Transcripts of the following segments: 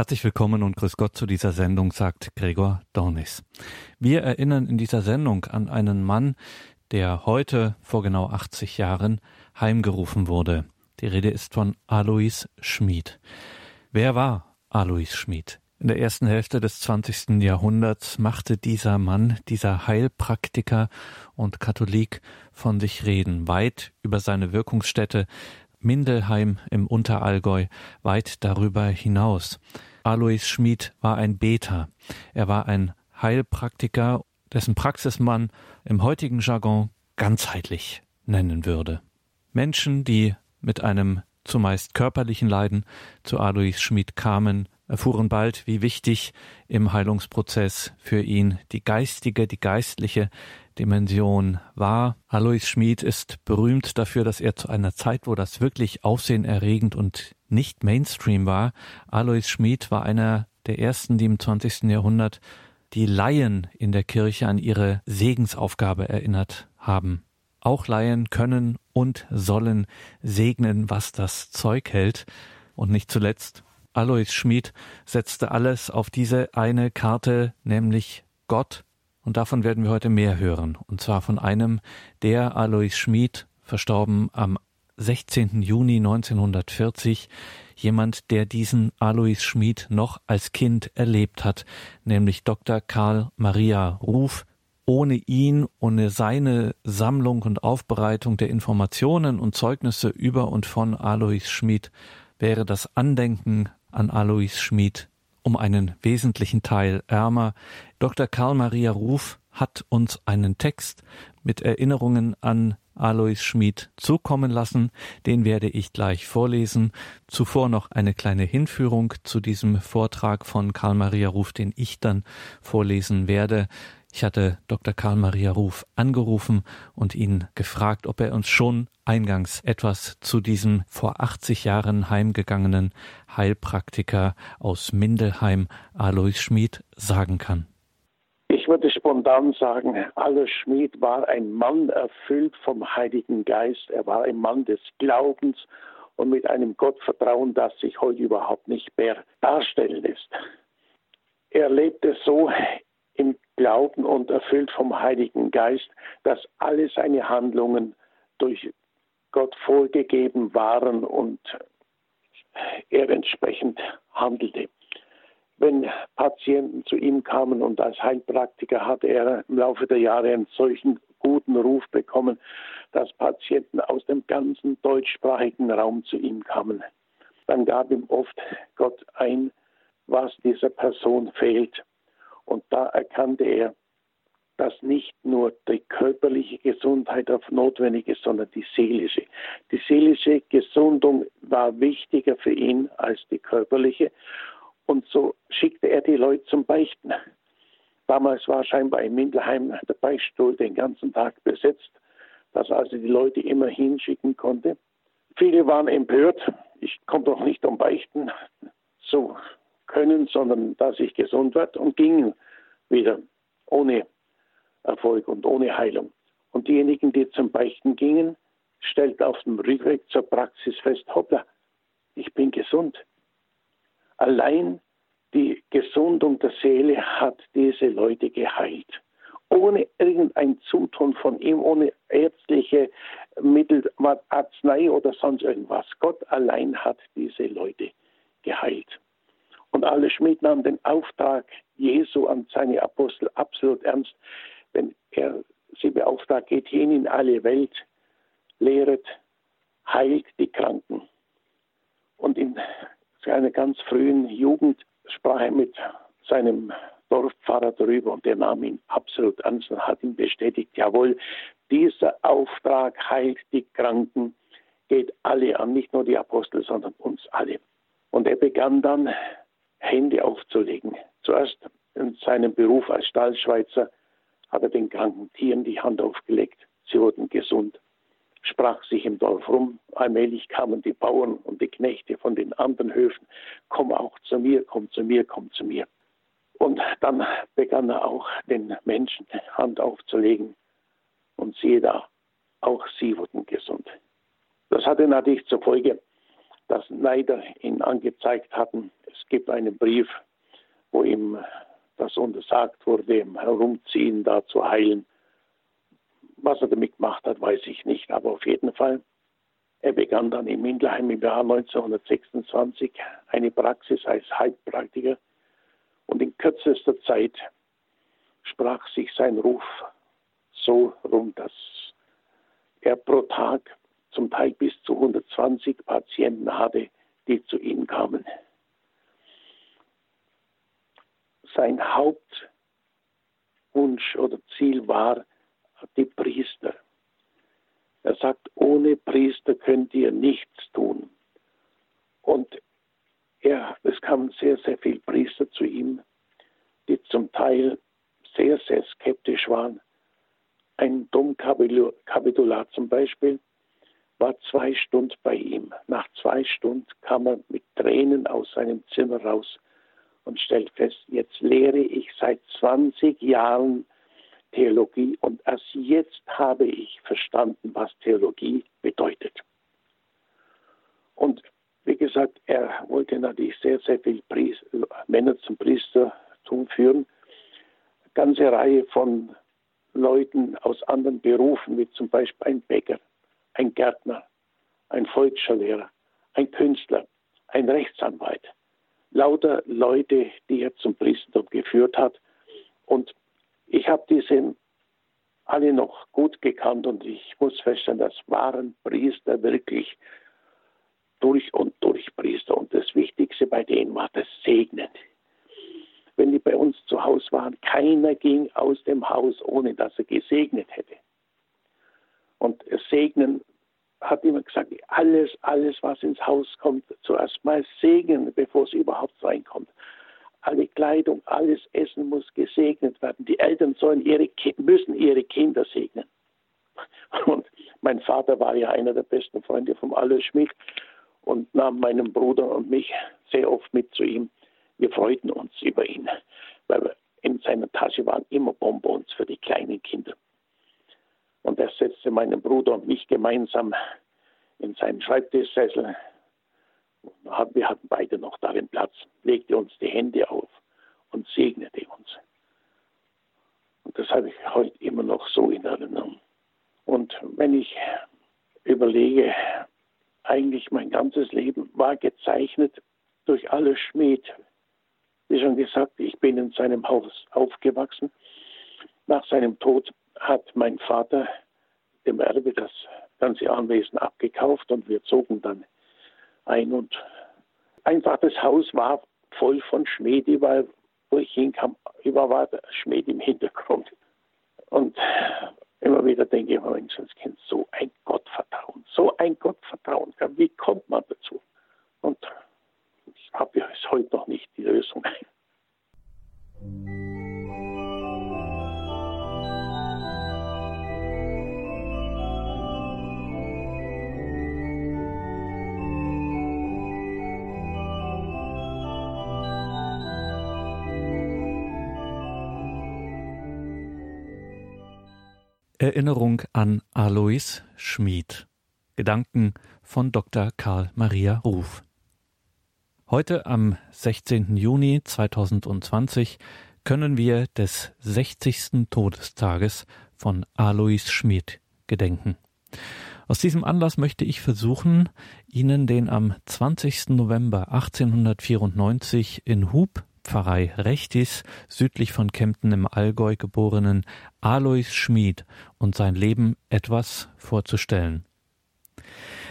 Herzlich willkommen und grüß Gott zu dieser Sendung, sagt Gregor Dornis. Wir erinnern in dieser Sendung an einen Mann, der heute vor genau 80 Jahren heimgerufen wurde. Die Rede ist von Alois Schmid. Wer war Alois Schmid? In der ersten Hälfte des 20. Jahrhunderts machte dieser Mann, dieser Heilpraktiker und Katholik von sich reden, weit über seine Wirkungsstätte Mindelheim im Unterallgäu, weit darüber hinaus. Alois Schmid war ein Beter. Er war ein Heilpraktiker, dessen Praxis man im heutigen Jargon ganzheitlich nennen würde. Menschen, die mit einem zumeist körperlichen Leiden zu Alois Schmid kamen, erfuhren bald, wie wichtig im Heilungsprozess für ihn die geistige, die geistliche Dimension war. Alois Schmid ist berühmt dafür, dass er zu einer Zeit, wo das wirklich aufsehenerregend und nicht Mainstream war, Alois Schmid war einer der ersten, die im 20. Jahrhundert die Laien in der Kirche an ihre Segensaufgabe erinnert haben. Auch Laien können und sollen segnen, was das Zeug hält. Und nicht zuletzt, Alois Schmid setzte alles auf diese eine Karte, nämlich Gott. Und davon werden wir heute mehr hören. Und zwar von einem, der Alois Schmid, verstorben am 16. Juni 1940, jemand, der diesen Alois Schmid noch als Kind erlebt hat, nämlich Dr. Karl Maria Ruf, ohne ihn, ohne seine Sammlung und Aufbereitung der Informationen und Zeugnisse über und von Alois Schmid wäre das Andenken an Alois Schmid um einen wesentlichen Teil ärmer. Dr. Karl Maria Ruf hat uns einen Text mit Erinnerungen an Alois Schmid zukommen lassen. Den werde ich gleich vorlesen. Zuvor noch eine kleine Hinführung zu diesem Vortrag von Karl Maria Ruf, den ich dann vorlesen werde. Ich hatte Dr. Karl Maria Ruf angerufen und ihn gefragt, ob er uns schon eingangs etwas zu diesem vor 80 Jahren heimgegangenen Heilpraktiker aus Mindelheim, Alois Schmid, sagen kann. Ich würde spontan sagen, Alois Schmid war ein Mann erfüllt vom Heiligen Geist. Er war ein Mann des Glaubens und mit einem Gottvertrauen, das sich heute überhaupt nicht mehr darstellen lässt. Er lebte so im Glauben und erfüllt vom Heiligen Geist, dass alle seine Handlungen durch Gott vorgegeben waren und er entsprechend handelte. Wenn Patienten zu ihm kamen und als Heilpraktiker hat er im Laufe der Jahre einen solchen guten Ruf bekommen, dass Patienten aus dem ganzen deutschsprachigen Raum zu ihm kamen. Dann gab ihm oft Gott ein, was dieser Person fehlt. Und da erkannte er, dass nicht nur die körperliche Gesundheit auf notwendig ist, sondern die seelische. Die seelische Gesundung war wichtiger für ihn als die körperliche. Und so schickte er die Leute zum Beichten. Damals war scheinbar in Mindelheim der Beichtstuhl den ganzen Tag besetzt, dass also die Leute immer hinschicken konnte. Viele waren empört. Ich komme doch nicht um Beichten zu können, sondern dass ich gesund werde und gingen wieder ohne Erfolg und ohne Heilung. Und diejenigen, die zum Beichten gingen, stellten auf dem Rückweg zur Praxis fest, hoppla, ich bin gesund. Allein die Gesundung der Seele hat diese Leute geheilt. Ohne irgendein Zutun von ihm, ohne ärztliche Mittel, Arznei oder sonst irgendwas. Gott allein hat diese Leute geheilt. Und alle Schmied nahmen den Auftrag Jesu an seine Apostel absolut ernst, wenn er sie beauftragt, geht hin in alle Welt, lehret, heilt die Kranken. Und in seiner ganz frühen Jugend sprach er mit seinem Dorfpfarrer darüber und der nahm ihn absolut ernst und hat ihm bestätigt, jawohl, dieser Auftrag heilt die Kranken, geht alle an, nicht nur die Apostel, sondern uns alle. Und er begann dann Hände aufzulegen. Zuerst in seinem Beruf als Stallschweizer hat er den kranken Tieren die Hand aufgelegt. Sie wurden gesund. Sprach sich im Dorf rum. Allmählich kamen die Bauern und die Knechte von den anderen Höfen. Komm auch zu mir, komm zu mir, komm zu mir. Und dann begann er auch den Menschen Hand aufzulegen. Und siehe da, auch sie wurden gesund. Das hatte natürlich zur Folge, dass Neider ihn angezeigt hatten. Es gibt einen Brief, wo ihm das untersagt wurde, im Herumziehen da zu heilen. Was er damit gemacht hat, weiß ich nicht, aber auf jeden Fall. Er begann dann in Mindelheim im Jahr 1926 eine Praxis als Heilpraktiker und in kürzester Zeit sprach sich sein Ruf so rum, dass er pro Tag zum Teil bis zu 120 Patienten hatte, die zu ihm kamen. Sein Hauptwunsch oder Ziel war die Priester. Er sagt, ohne Priester könnt ihr nichts tun. Und er, es kamen sehr, sehr viele Priester zu ihm, die zum Teil sehr, sehr skeptisch waren. Ein Domkapitular zum Beispiel war zwei Stunden bei ihm. Nach zwei Stunden kam er mit Tränen aus seinem Zimmer raus und stellt fest, jetzt lehre ich seit 20 Jahren Theologie und erst jetzt habe ich verstanden, was Theologie bedeutet. Und wie gesagt, er wollte natürlich sehr, sehr viele Männer zum Priestertum führen. Eine ganze Reihe von Leuten aus anderen Berufen, wie zum Beispiel ein Bäcker, ein Gärtner, ein Volksschullehrer, ein Künstler, ein Rechtsanwalt. Lauter Leute, die er zum Priestertum geführt hat. Und ich habe diese alle noch gut gekannt und ich muss feststellen, das waren Priester wirklich durch und durch Priester. Und das Wichtigste bei denen war das Segnen. Wenn die bei uns zu Hause waren, keiner ging aus dem Haus, ohne dass er gesegnet hätte. Und Segnen hat immer gesagt, alles, alles, was ins Haus kommt, zuerst mal segnen, bevor es überhaupt reinkommt. Alle Kleidung, alles Essen muss gesegnet werden. Die Eltern sollen ihre, müssen ihre Kinder segnen. Und mein Vater war ja einer der besten Freunde vom Alois Schmidt und nahm meinen Bruder und mich sehr oft mit zu ihm. Wir freuten uns über ihn, weil in seiner Tasche waren immer Bonbons für die kleinen Kinder. Und er setzte meinen Bruder und mich gemeinsam in seinen Schreibtischsessel. Wir hatten beide noch darin Platz, legte uns die Hände auf und segnete uns. Und das habe ich heute immer noch so in Erinnerung. Und wenn ich überlege, eigentlich mein ganzes Leben war gezeichnet durch alle Schmied. Wie schon gesagt, ich bin in seinem Haus aufgewachsen. Nach seinem Tod hat mein Vater dem Erbe das ganze Anwesen abgekauft und wir zogen dann ein und einfach das Haus war voll von Schmiede, weil wo ich hinkam, überall war Schmied im Hintergrund. Und immer wieder denke ich, Menschenskind, so ein Gottvertrauen, so ein Gottvertrauen, wie kommt man dazu? Und ich habe ja heute noch nicht die Lösung. Erinnerung an Alois Schmid. Gedanken von Dr. Karl Maria Ruf. Heute am 16. Juni 2020 können wir des 60. Todestages von Alois Schmid gedenken. Aus diesem Anlass möchte ich versuchen, Ihnen den am 20. November 1894 in Hub Pfarrei Rechtis südlich von Kempten im Allgäu geborenen Alois Schmid und sein Leben etwas vorzustellen.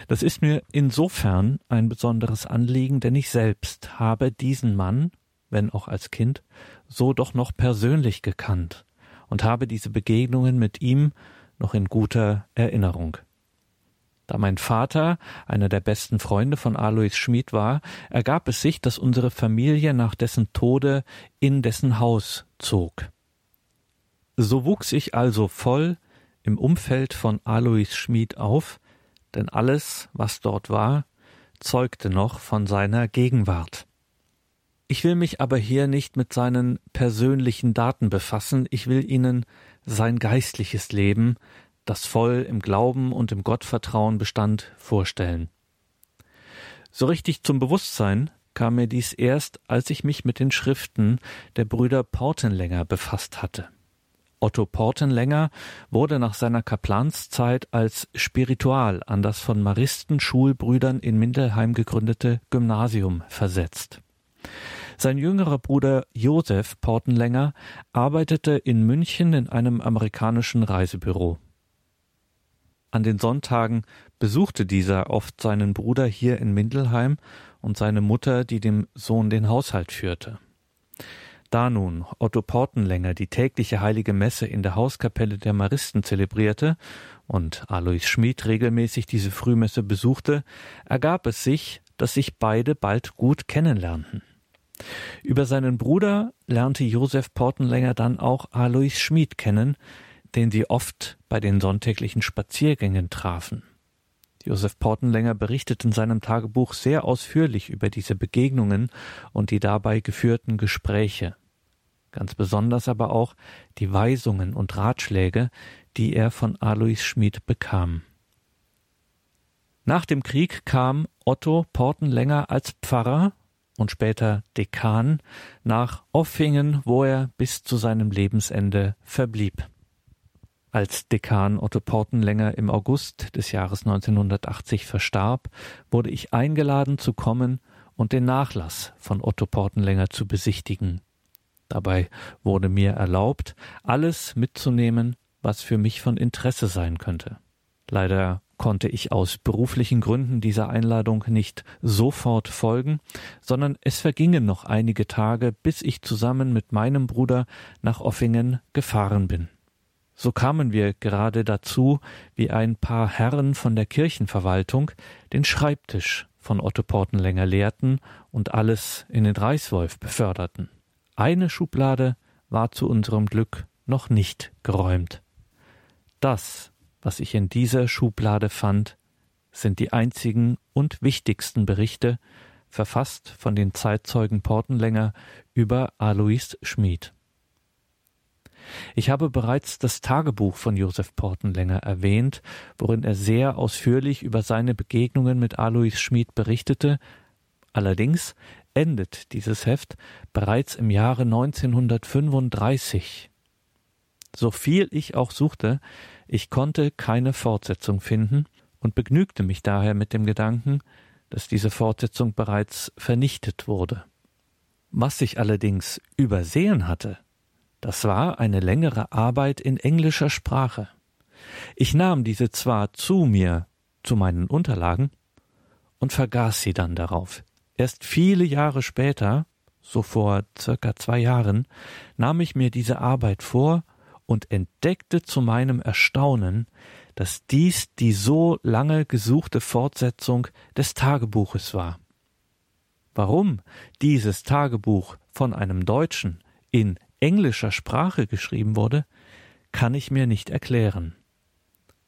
Das ist mir insofern ein besonderes Anliegen, denn ich selbst habe diesen Mann, wenn auch als Kind, so doch noch persönlich gekannt und habe diese Begegnungen mit ihm noch in guter Erinnerung. Da mein Vater einer der besten Freunde von Alois Schmid war, ergab es sich, dass unsere Familie nach dessen Tode in dessen Haus zog. So wuchs ich also voll im Umfeld von Alois Schmid auf, denn alles, was dort war, zeugte noch von seiner Gegenwart. Ich will mich aber hier nicht mit seinen persönlichen Daten befassen, ich will Ihnen sein geistliches Leben, das voll im Glauben und im Gottvertrauen bestand, vorstellen. So richtig zum Bewusstsein kam mir dies erst, als ich mich mit den Schriften der Brüder Portenlänger befasst hatte. Otto Portenlänger wurde nach seiner Kaplanszeit als Spiritual an das von Maristen-Schulbrüdern in Mindelheim gegründete Gymnasium versetzt. Sein jüngerer Bruder Josef Portenlänger arbeitete in München in einem amerikanischen Reisebüro. An den Sonntagen besuchte dieser oft seinen Bruder hier in Mindelheim und seine Mutter, die dem Sohn den Haushalt führte. Da nun Otto Portenlänger die tägliche heilige Messe in der Hauskapelle der Maristen zelebrierte und Alois Schmid regelmäßig diese Frühmesse besuchte, ergab es sich, dass sich beide bald gut kennenlernten. Über seinen Bruder lernte Josef Portenlänger dann auch Alois Schmid kennen, den sie oft bei den sonntäglichen Spaziergängen trafen. Josef Portenlänger berichtet in seinem Tagebuch sehr ausführlich über diese Begegnungen und die dabei geführten Gespräche. Ganz besonders aber auch die Weisungen und Ratschläge, die er von Alois Schmid bekam. Nach dem Krieg kam Otto Portenlänger als Pfarrer und später Dekan nach Offingen, wo er bis zu seinem Lebensende verblieb. Als Dekan Otto Portenlänger im August des Jahres 1980 verstarb, wurde ich eingeladen zu kommen und den Nachlass von Otto Portenlänger zu besichtigen. Dabei wurde mir erlaubt, alles mitzunehmen, was für mich von Interesse sein könnte. Leider konnte ich aus beruflichen Gründen dieser Einladung nicht sofort folgen, sondern es vergingen noch einige Tage, bis ich zusammen mit meinem Bruder nach Offingen gefahren bin. So kamen wir gerade dazu, wie ein paar Herren von der Kirchenverwaltung den Schreibtisch von Otto Portenlänger leerten und alles in den Reichswolf beförderten. Eine Schublade war zu unserem Glück noch nicht geräumt. Das, was ich in dieser Schublade fand, sind die einzigen und wichtigsten Berichte, verfasst von den Zeitzeugen Portenlänger über Alois Schmid. Ich habe bereits das Tagebuch von Josef Portenlänger erwähnt, worin er sehr ausführlich über seine Begegnungen mit Alois Schmid berichtete. Allerdings endet dieses Heft bereits im Jahre 1935. So viel ich auch suchte, ich konnte keine Fortsetzung finden und begnügte mich daher mit dem Gedanken, dass diese Fortsetzung bereits vernichtet wurde. Was ich allerdings übersehen hatte, das war eine längere Arbeit in englischer Sprache. Ich nahm diese zwar zu mir, zu meinen Unterlagen, und vergaß sie dann darauf. Erst viele Jahre später, so vor circa zwei Jahren, nahm ich mir diese Arbeit vor und entdeckte zu meinem Erstaunen, dass dies die so lange gesuchte Fortsetzung des Tagebuches war. Warum dieses Tagebuch von einem Deutschen in englischer Sprache geschrieben wurde, kann ich mir nicht erklären.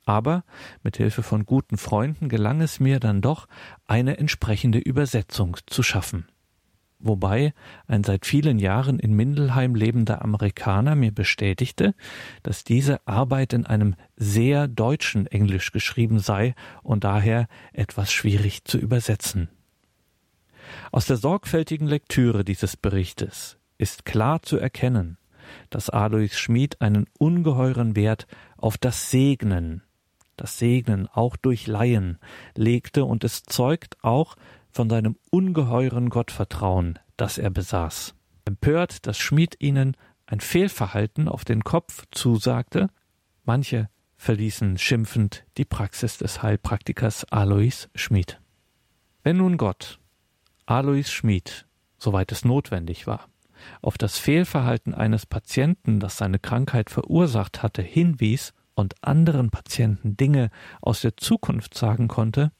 Aber mit Hilfe von guten Freunden gelang es mir dann doch, eine entsprechende Übersetzung zu schaffen. Wobei ein seit vielen Jahren in Mindelheim lebender Amerikaner mir bestätigte, dass diese Arbeit in einem sehr deutschen Englisch geschrieben sei und daher etwas schwierig zu übersetzen. Aus der sorgfältigen Lektüre dieses Berichtes ist klar zu erkennen, dass Alois Schmid einen ungeheuren Wert auf das Segnen, das Segnen auch durch Laien legte und es zeugt auch von seinem ungeheuren Gottvertrauen, das er besaß. Empört, dass Schmid ihnen ein Fehlverhalten auf den Kopf zusagte, manche verließen schimpfend die Praxis des Heilpraktikers Alois Schmid. Wenn nun Gott Alois Schmid, soweit es notwendig war, auf das Fehlverhalten eines Patienten, das seine Krankheit verursacht hatte, hinwies und anderen Patienten Dinge aus der Zukunft sagen konnte,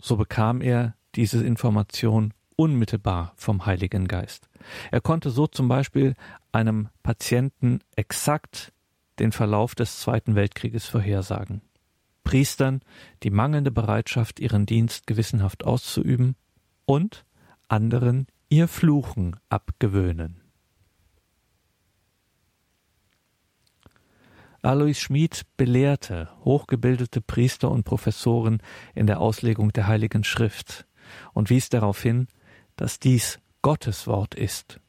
so bekam er diese Information unmittelbar vom Heiligen Geist. Er konnte so zum Beispiel einem Patienten exakt den Verlauf des Zweiten Weltkrieges vorhersagen. Priestern die mangelnde Bereitschaft, ihren Dienst gewissenhaft auszuüben und anderen ihr Fluchen abgewöhnen. Alois Schmid belehrte hochgebildete Priester und Professoren in der Auslegung der Heiligen Schrift. und wies darauf hin, dass dies Gottes Wort ist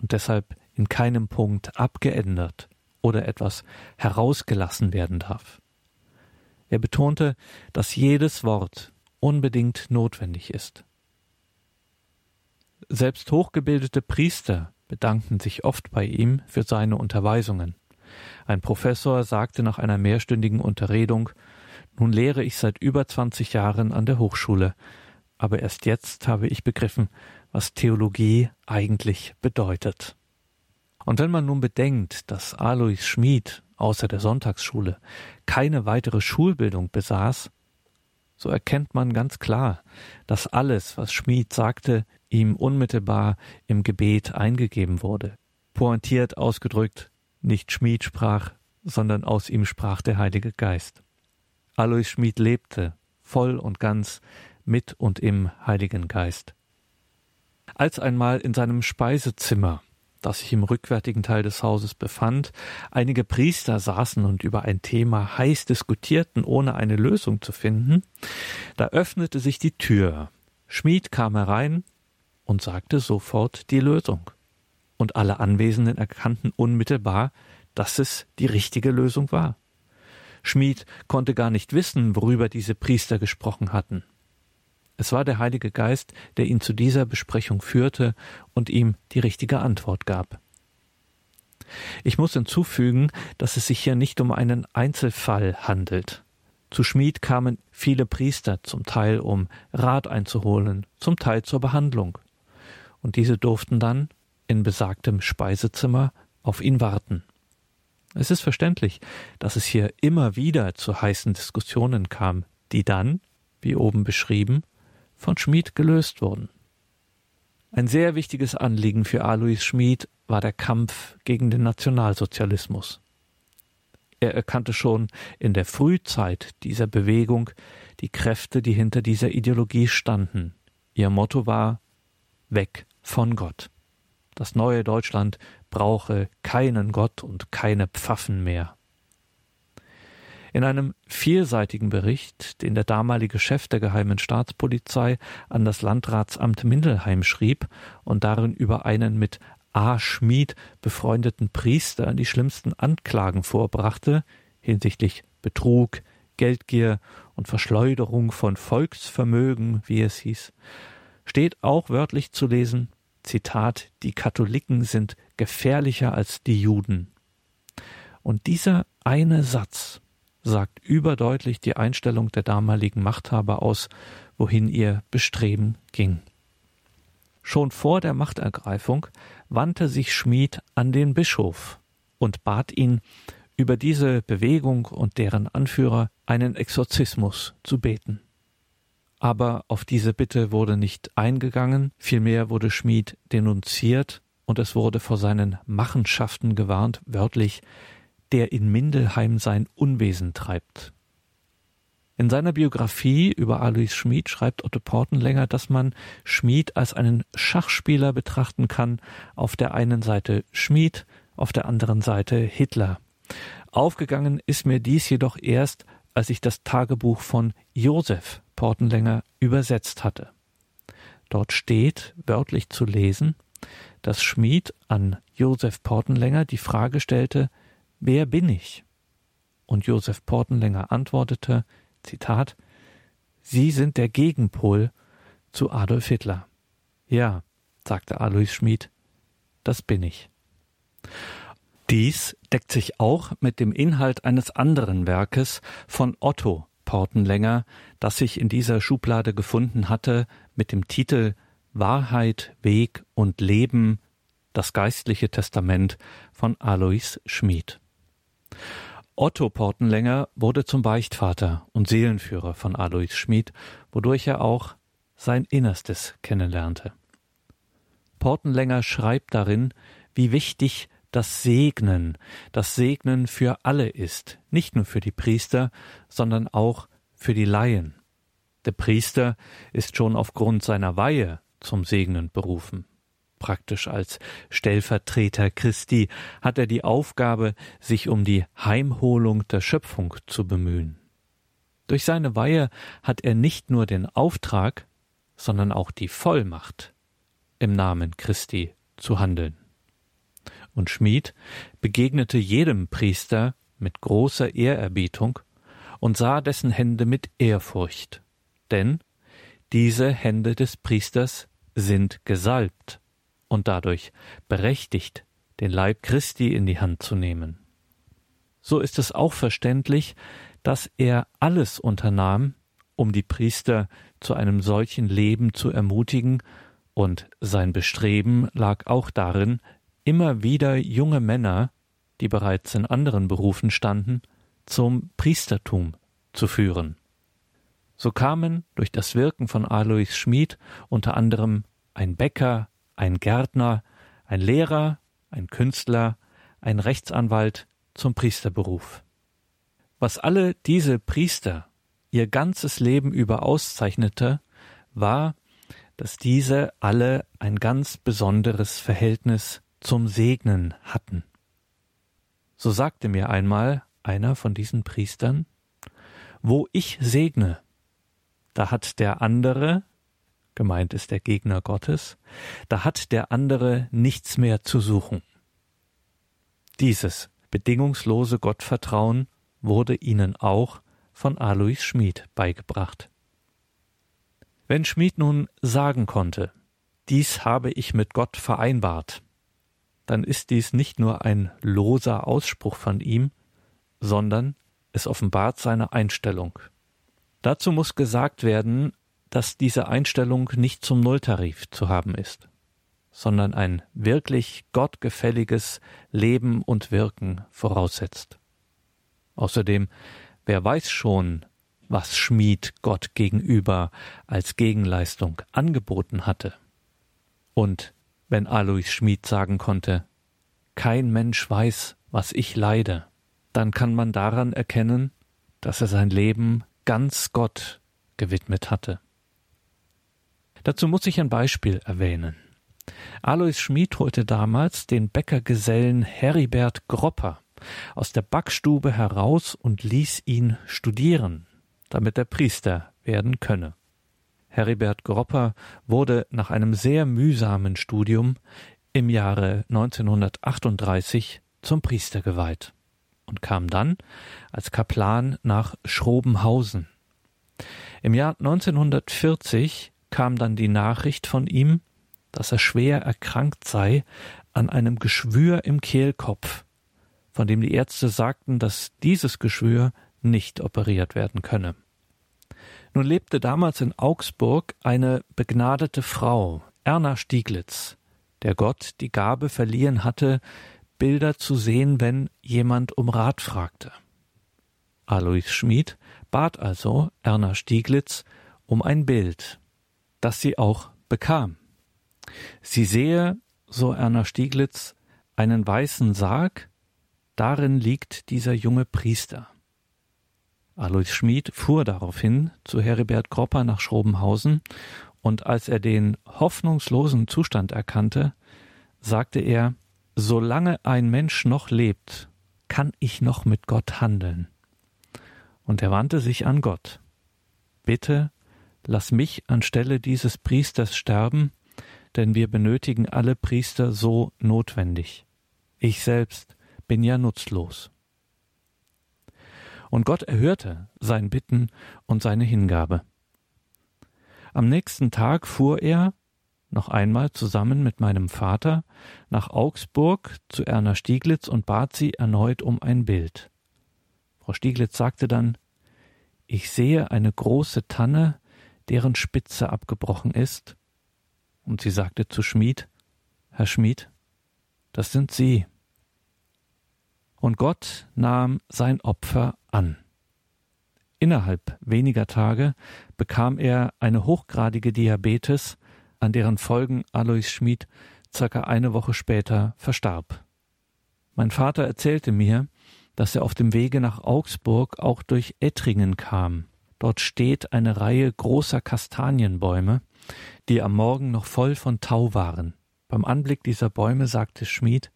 und deshalb in keinem Punkt abgeändert oder etwas herausgelassen werden darf. Er betonte, dass jedes Wort unbedingt notwendig ist. Selbst hochgebildete Priester bedankten sich oft bei ihm für seine Unterweisungen. Ein Professor sagte nach einer mehrstündigen Unterredung Nun lehre ich seit über zwanzig Jahren an der Hochschule, aber erst jetzt habe ich begriffen, was Theologie eigentlich bedeutet. Und wenn man nun bedenkt, dass Alois Schmid außer der Sonntagsschule keine weitere Schulbildung besaß, so erkennt man ganz klar, dass alles, was Schmid sagte, ihm unmittelbar im Gebet eingegeben wurde. Pointiert ausgedrückt, nicht Schmid sprach, sondern aus ihm sprach der Heilige Geist. Alois Schmid lebte voll und ganz mit und im Heiligen Geist. Als einmal in seinem Speisezimmer das sich im rückwärtigen Teil des Hauses befand, einige Priester saßen und über ein Thema heiß diskutierten, ohne eine Lösung zu finden, da öffnete sich die Tür. Schmied kam herein und sagte sofort die Lösung. Und alle Anwesenden erkannten unmittelbar, dass es die richtige Lösung war. Schmied konnte gar nicht wissen, worüber diese Priester gesprochen hatten. Es war der Heilige Geist, der ihn zu dieser Besprechung führte und ihm die richtige Antwort gab. Ich muss hinzufügen, dass es sich hier nicht um einen Einzelfall handelt. Zu Schmied kamen viele Priester, zum Teil um Rat einzuholen, zum Teil zur Behandlung. Und diese durften dann in besagtem Speisezimmer auf ihn warten. Es ist verständlich, dass es hier immer wieder zu heißen Diskussionen kam, die dann, wie oben beschrieben, von Schmid gelöst wurden. Ein sehr wichtiges Anliegen für Alois Schmid war der Kampf gegen den Nationalsozialismus. Er erkannte schon in der Frühzeit dieser Bewegung die Kräfte, die hinter dieser Ideologie standen. Ihr Motto war Weg von Gott. Das neue Deutschland brauche keinen Gott und keine Pfaffen mehr. In einem vielseitigen Bericht, den der damalige Chef der Geheimen Staatspolizei an das Landratsamt Mindelheim schrieb und darin über einen mit A. Schmid befreundeten Priester die schlimmsten Anklagen vorbrachte, hinsichtlich Betrug, Geldgier und Verschleuderung von Volksvermögen, wie es hieß, steht auch wörtlich zu lesen, Zitat, die Katholiken sind gefährlicher als die Juden. Und dieser eine Satz sagt überdeutlich die Einstellung der damaligen Machthaber aus, wohin ihr Bestreben ging. Schon vor der Machtergreifung wandte sich Schmid an den Bischof und bat ihn, über diese Bewegung und deren Anführer einen Exorzismus zu beten. Aber auf diese Bitte wurde nicht eingegangen, vielmehr wurde Schmid denunziert und es wurde vor seinen Machenschaften gewarnt, wörtlich, der in Mindelheim sein Unwesen treibt. In seiner Biografie über Alois Schmid schreibt Otto Portenlänger, dass man Schmid als einen Schachspieler betrachten kann, auf der einen Seite Schmid, auf der anderen Seite Hitler. Aufgegangen ist mir dies jedoch erst, als ich das Tagebuch von Josef Portenlänger übersetzt hatte. Dort steht, wörtlich zu lesen, dass Schmid an Josef Portenlänger die Frage stellte, Wer bin ich? Und Josef Portenlänger antwortete, Zitat, Sie sind der Gegenpol zu Adolf Hitler. Ja, sagte Alois Schmid, das bin ich. Dies deckt sich auch mit dem Inhalt eines anderen Werkes von Otto Portenlänger, das sich in dieser Schublade gefunden hatte, mit dem Titel Wahrheit, Weg und Leben, das geistliche Testament von Alois Schmid. Otto Portenlänger wurde zum Beichtvater und Seelenführer von Alois Schmid, wodurch er auch sein Innerstes kennenlernte. Portenlänger schreibt darin, wie wichtig das Segnen, das Segnen für alle ist, nicht nur für die Priester, sondern auch für die Laien. Der Priester ist schon aufgrund seiner Weihe zum Segnen berufen praktisch als Stellvertreter Christi, hat er die Aufgabe, sich um die Heimholung der Schöpfung zu bemühen. Durch seine Weihe hat er nicht nur den Auftrag, sondern auch die Vollmacht, im Namen Christi zu handeln. Und Schmid begegnete jedem Priester mit großer Ehrerbietung und sah dessen Hände mit Ehrfurcht, denn diese Hände des Priesters sind gesalbt und dadurch berechtigt, den Leib Christi in die Hand zu nehmen. So ist es auch verständlich, dass er alles unternahm, um die Priester zu einem solchen Leben zu ermutigen, und sein Bestreben lag auch darin, immer wieder junge Männer, die bereits in anderen Berufen standen, zum Priestertum zu führen. So kamen durch das Wirken von Alois Schmid unter anderem ein Bäcker, ein Gärtner, ein Lehrer, ein Künstler, ein Rechtsanwalt zum Priesterberuf. Was alle diese Priester ihr ganzes Leben über auszeichnete, war, dass diese alle ein ganz besonderes Verhältnis zum Segnen hatten. So sagte mir einmal einer von diesen Priestern, wo ich segne, da hat der andere, gemeint ist der Gegner Gottes, da hat der andere nichts mehr zu suchen. Dieses bedingungslose Gottvertrauen wurde ihnen auch von Alois Schmid beigebracht. Wenn Schmid nun sagen konnte, dies habe ich mit Gott vereinbart, dann ist dies nicht nur ein loser Ausspruch von ihm, sondern es offenbart seine Einstellung. Dazu muss gesagt werden, dass diese Einstellung nicht zum Nulltarif zu haben ist, sondern ein wirklich gottgefälliges Leben und Wirken voraussetzt. Außerdem, wer weiß schon, was Schmied Gott gegenüber als Gegenleistung angeboten hatte. Und wenn Alois Schmid sagen konnte, kein Mensch weiß, was ich leide, dann kann man daran erkennen, dass er sein Leben ganz Gott gewidmet hatte. Dazu muss ich ein Beispiel erwähnen. Alois Schmid holte damals den Bäckergesellen Heribert Gropper aus der Backstube heraus und ließ ihn studieren, damit er Priester werden könne. Heribert Gropper wurde nach einem sehr mühsamen Studium im Jahre 1938 zum Priester geweiht und kam dann als Kaplan nach Schrobenhausen. Im Jahr 1940 kam dann die Nachricht von ihm, dass er schwer erkrankt sei an einem Geschwür im Kehlkopf, von dem die Ärzte sagten, dass dieses Geschwür nicht operiert werden könne. Nun lebte damals in Augsburg eine begnadete Frau, Erna Stieglitz, der Gott die Gabe verliehen hatte, Bilder zu sehen, wenn jemand um Rat fragte. Alois Schmid bat also Erna Stieglitz um ein Bild, das sie auch bekam. Sie sehe, so Erna Stieglitz, einen weißen Sarg, darin liegt dieser junge Priester. Alois Schmid fuhr daraufhin zu Heribert Gropper nach Schrobenhausen, und als er den hoffnungslosen Zustand erkannte, sagte er, solange ein Mensch noch lebt, kann ich noch mit Gott handeln. Und er wandte sich an Gott. Bitte, lass mich anstelle dieses Priesters sterben, denn wir benötigen alle Priester so notwendig. Ich selbst bin ja nutzlos. Und Gott erhörte sein Bitten und seine Hingabe. Am nächsten Tag fuhr er, noch einmal zusammen mit meinem Vater, nach Augsburg zu Erna Stieglitz und bat sie erneut um ein Bild. Frau Stieglitz sagte dann Ich sehe eine große Tanne, deren Spitze abgebrochen ist. Und sie sagte zu Schmied Herr Schmied, das sind Sie. Und Gott nahm sein Opfer an. Innerhalb weniger Tage bekam er eine hochgradige Diabetes, an deren Folgen Alois Schmid circa eine Woche später verstarb. Mein Vater erzählte mir, dass er auf dem Wege nach Augsburg auch durch Ettringen kam. Dort steht eine Reihe großer Kastanienbäume, die am Morgen noch voll von Tau waren. Beim Anblick dieser Bäume sagte Schmid,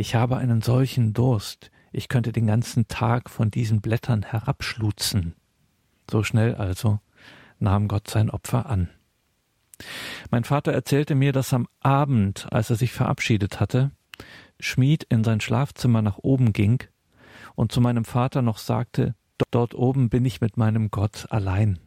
ich habe einen solchen Durst, ich könnte den ganzen Tag von diesen Blättern herabschlutzen. So schnell also nahm Gott sein Opfer an. Mein Vater erzählte mir, dass am Abend, als er sich verabschiedet hatte, Schmied in sein Schlafzimmer nach oben ging und zu meinem Vater noch sagte, dort oben bin ich mit meinem Gott allein.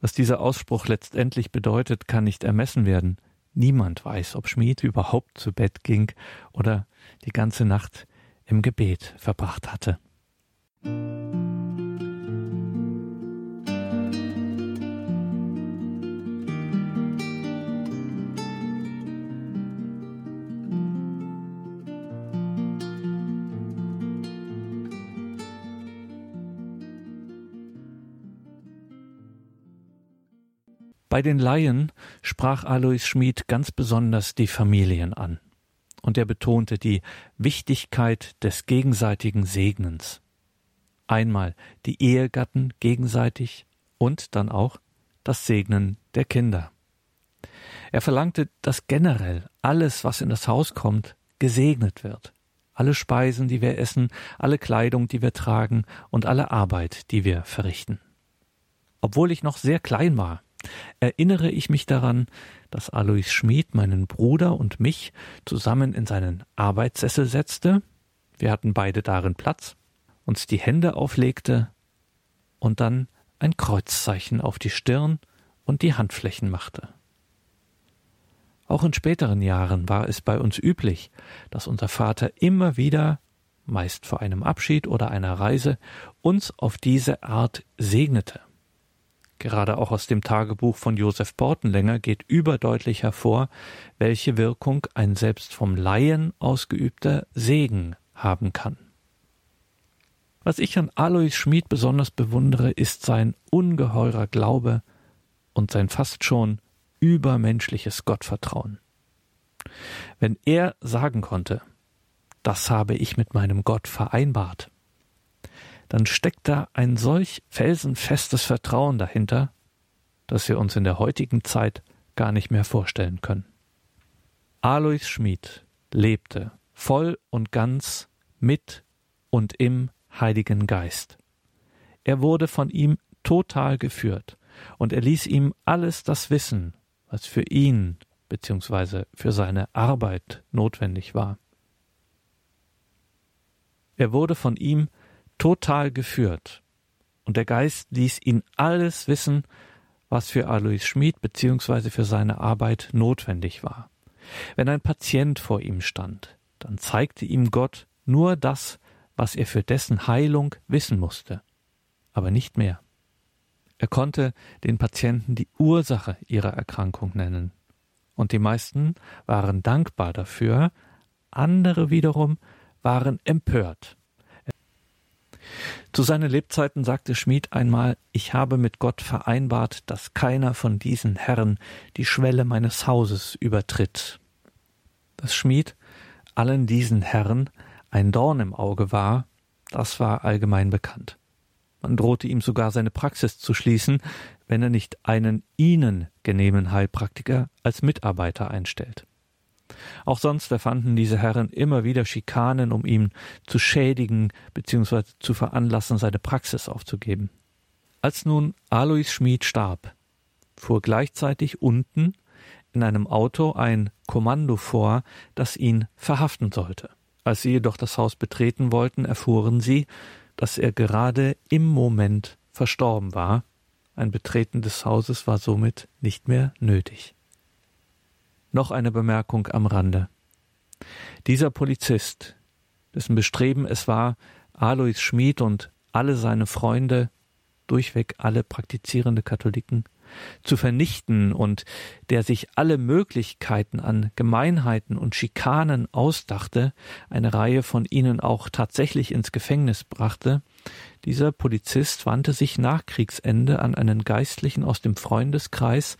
Was dieser Ausspruch letztendlich bedeutet, kann nicht ermessen werden. Niemand weiß, ob Schmied überhaupt zu Bett ging oder die ganze Nacht im Gebet verbracht hatte. Bei den Laien sprach Alois Schmid ganz besonders die Familien an. Und er betonte die Wichtigkeit des gegenseitigen Segnens. Einmal die Ehegatten gegenseitig und dann auch das Segnen der Kinder. Er verlangte, dass generell alles, was in das Haus kommt, gesegnet wird. Alle Speisen, die wir essen, alle Kleidung, die wir tragen und alle Arbeit, die wir verrichten. Obwohl ich noch sehr klein war, erinnere ich mich daran, dass Alois Schmid meinen Bruder und mich zusammen in seinen Arbeitssessel setzte, wir hatten beide darin Platz, uns die Hände auflegte und dann ein Kreuzzeichen auf die Stirn und die Handflächen machte. Auch in späteren Jahren war es bei uns üblich, dass unser Vater immer wieder, meist vor einem Abschied oder einer Reise, uns auf diese Art segnete. Gerade auch aus dem Tagebuch von Josef Portenlänger geht überdeutlich hervor, welche Wirkung ein selbst vom Laien ausgeübter Segen haben kann. Was ich an Alois Schmid besonders bewundere, ist sein ungeheurer Glaube und sein fast schon übermenschliches Gottvertrauen. Wenn er sagen konnte, das habe ich mit meinem Gott vereinbart, dann steckt da ein solch felsenfestes Vertrauen dahinter, das wir uns in der heutigen Zeit gar nicht mehr vorstellen können. Alois Schmid lebte voll und ganz mit und im Heiligen Geist. Er wurde von ihm total geführt, und er ließ ihm alles das wissen, was für ihn bzw. für seine Arbeit notwendig war. Er wurde von ihm total geführt. Und der Geist ließ ihn alles wissen, was für Alois Schmid beziehungsweise für seine Arbeit notwendig war. Wenn ein Patient vor ihm stand, dann zeigte ihm Gott nur das, was er für dessen Heilung wissen musste, aber nicht mehr. Er konnte den Patienten die Ursache ihrer Erkrankung nennen, und die meisten waren dankbar dafür, andere wiederum waren empört. Zu seinen Lebzeiten sagte Schmid einmal, ich habe mit Gott vereinbart, dass keiner von diesen Herren die Schwelle meines Hauses übertritt. Dass Schmid allen diesen Herren ein Dorn im Auge war, das war allgemein bekannt. Man drohte ihm sogar seine Praxis zu schließen, wenn er nicht einen ihnen genehmen Heilpraktiker als Mitarbeiter einstellt. Auch sonst erfanden diese Herren immer wieder Schikanen, um ihn zu schädigen bzw. zu veranlassen, seine Praxis aufzugeben. Als nun Alois Schmid starb, fuhr gleichzeitig unten in einem Auto ein Kommando vor, das ihn verhaften sollte. Als sie jedoch das Haus betreten wollten, erfuhren sie, dass er gerade im Moment verstorben war. Ein Betreten des Hauses war somit nicht mehr nötig. Noch eine Bemerkung am Rande. Dieser Polizist, dessen Bestreben es war, Alois Schmid und alle seine Freunde, durchweg alle praktizierende Katholiken, zu vernichten und der sich alle Möglichkeiten an Gemeinheiten und Schikanen ausdachte, eine Reihe von ihnen auch tatsächlich ins Gefängnis brachte, dieser Polizist wandte sich nach Kriegsende an einen Geistlichen aus dem Freundeskreis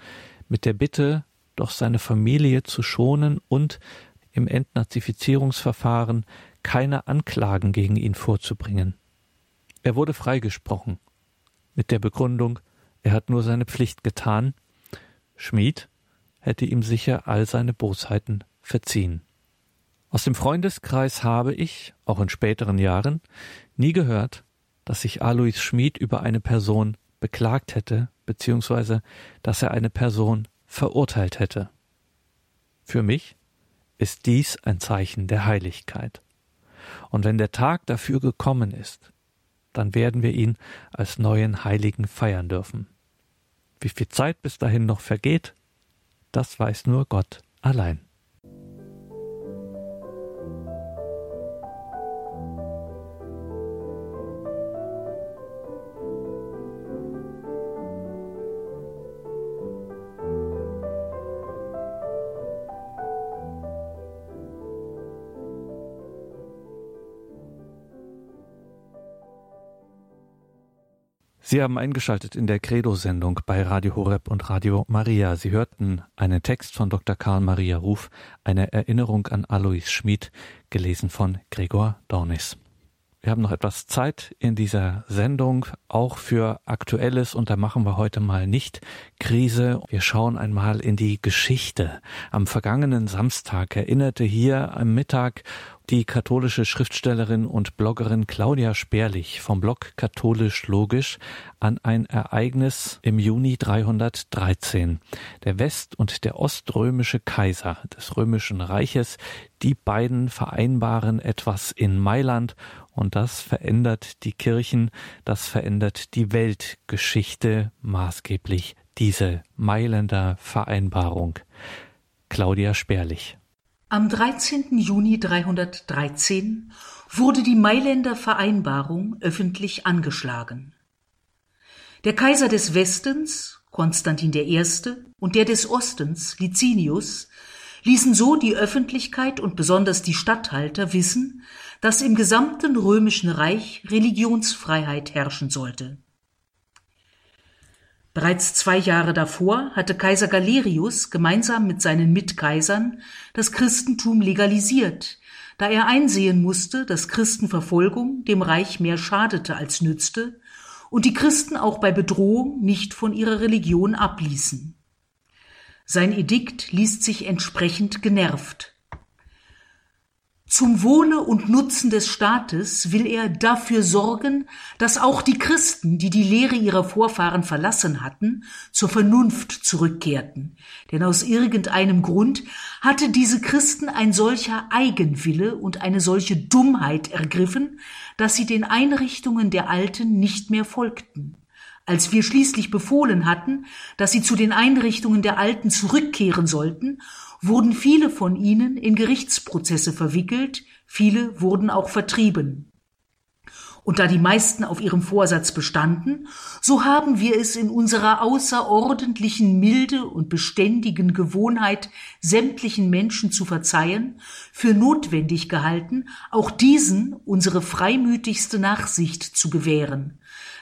mit der Bitte, doch seine Familie zu schonen und im Entnazifizierungsverfahren keine Anklagen gegen ihn vorzubringen. Er wurde freigesprochen, mit der Begründung, er hat nur seine Pflicht getan. Schmid hätte ihm sicher all seine Bosheiten verziehen. Aus dem Freundeskreis habe ich, auch in späteren Jahren, nie gehört, dass sich Alois Schmid über eine Person beklagt hätte, beziehungsweise dass er eine Person verurteilt hätte. Für mich ist dies ein Zeichen der Heiligkeit. Und wenn der Tag dafür gekommen ist, dann werden wir ihn als neuen Heiligen feiern dürfen. Wie viel Zeit bis dahin noch vergeht, das weiß nur Gott allein. Sie haben eingeschaltet in der Credo-Sendung bei Radio Horeb und Radio Maria. Sie hörten einen Text von Dr. Karl Maria Ruf, eine Erinnerung an Alois Schmid, gelesen von Gregor Dornis. Wir haben noch etwas Zeit in dieser Sendung, auch für Aktuelles, und da machen wir heute mal nicht Krise. Wir schauen einmal in die Geschichte. Am vergangenen Samstag erinnerte hier am Mittag die katholische Schriftstellerin und Bloggerin Claudia Sperlich vom Blog Katholisch Logisch an ein Ereignis im Juni 313. Der West- und der oströmische Kaiser des römischen Reiches, die beiden vereinbaren etwas in Mailand und das verändert die Kirchen, das verändert die Weltgeschichte maßgeblich, diese Mailänder Vereinbarung. Claudia Sperlich. Am 13. Juni 313 wurde die Mailänder Vereinbarung öffentlich angeschlagen. Der Kaiser des Westens, Konstantin I., und der des Ostens, Licinius, ließen so die Öffentlichkeit und besonders die Statthalter wissen, dass im gesamten römischen Reich Religionsfreiheit herrschen sollte. Bereits zwei Jahre davor hatte Kaiser Galerius gemeinsam mit seinen Mitkaisern das Christentum legalisiert, da er einsehen musste, dass Christenverfolgung dem Reich mehr schadete als nützte und die Christen auch bei Bedrohung nicht von ihrer Religion abließen. Sein Edikt liest sich entsprechend genervt. Zum Wohle und Nutzen des Staates will er dafür sorgen, dass auch die Christen, die die Lehre ihrer Vorfahren verlassen hatten, zur Vernunft zurückkehrten. Denn aus irgendeinem Grund hatte diese Christen ein solcher Eigenwille und eine solche Dummheit ergriffen, dass sie den Einrichtungen der Alten nicht mehr folgten. Als wir schließlich befohlen hatten, dass sie zu den Einrichtungen der Alten zurückkehren sollten wurden viele von ihnen in Gerichtsprozesse verwickelt, viele wurden auch vertrieben. Und da die meisten auf ihrem Vorsatz bestanden, so haben wir es in unserer außerordentlichen Milde und beständigen Gewohnheit, sämtlichen Menschen zu verzeihen, für notwendig gehalten, auch diesen unsere freimütigste Nachsicht zu gewähren,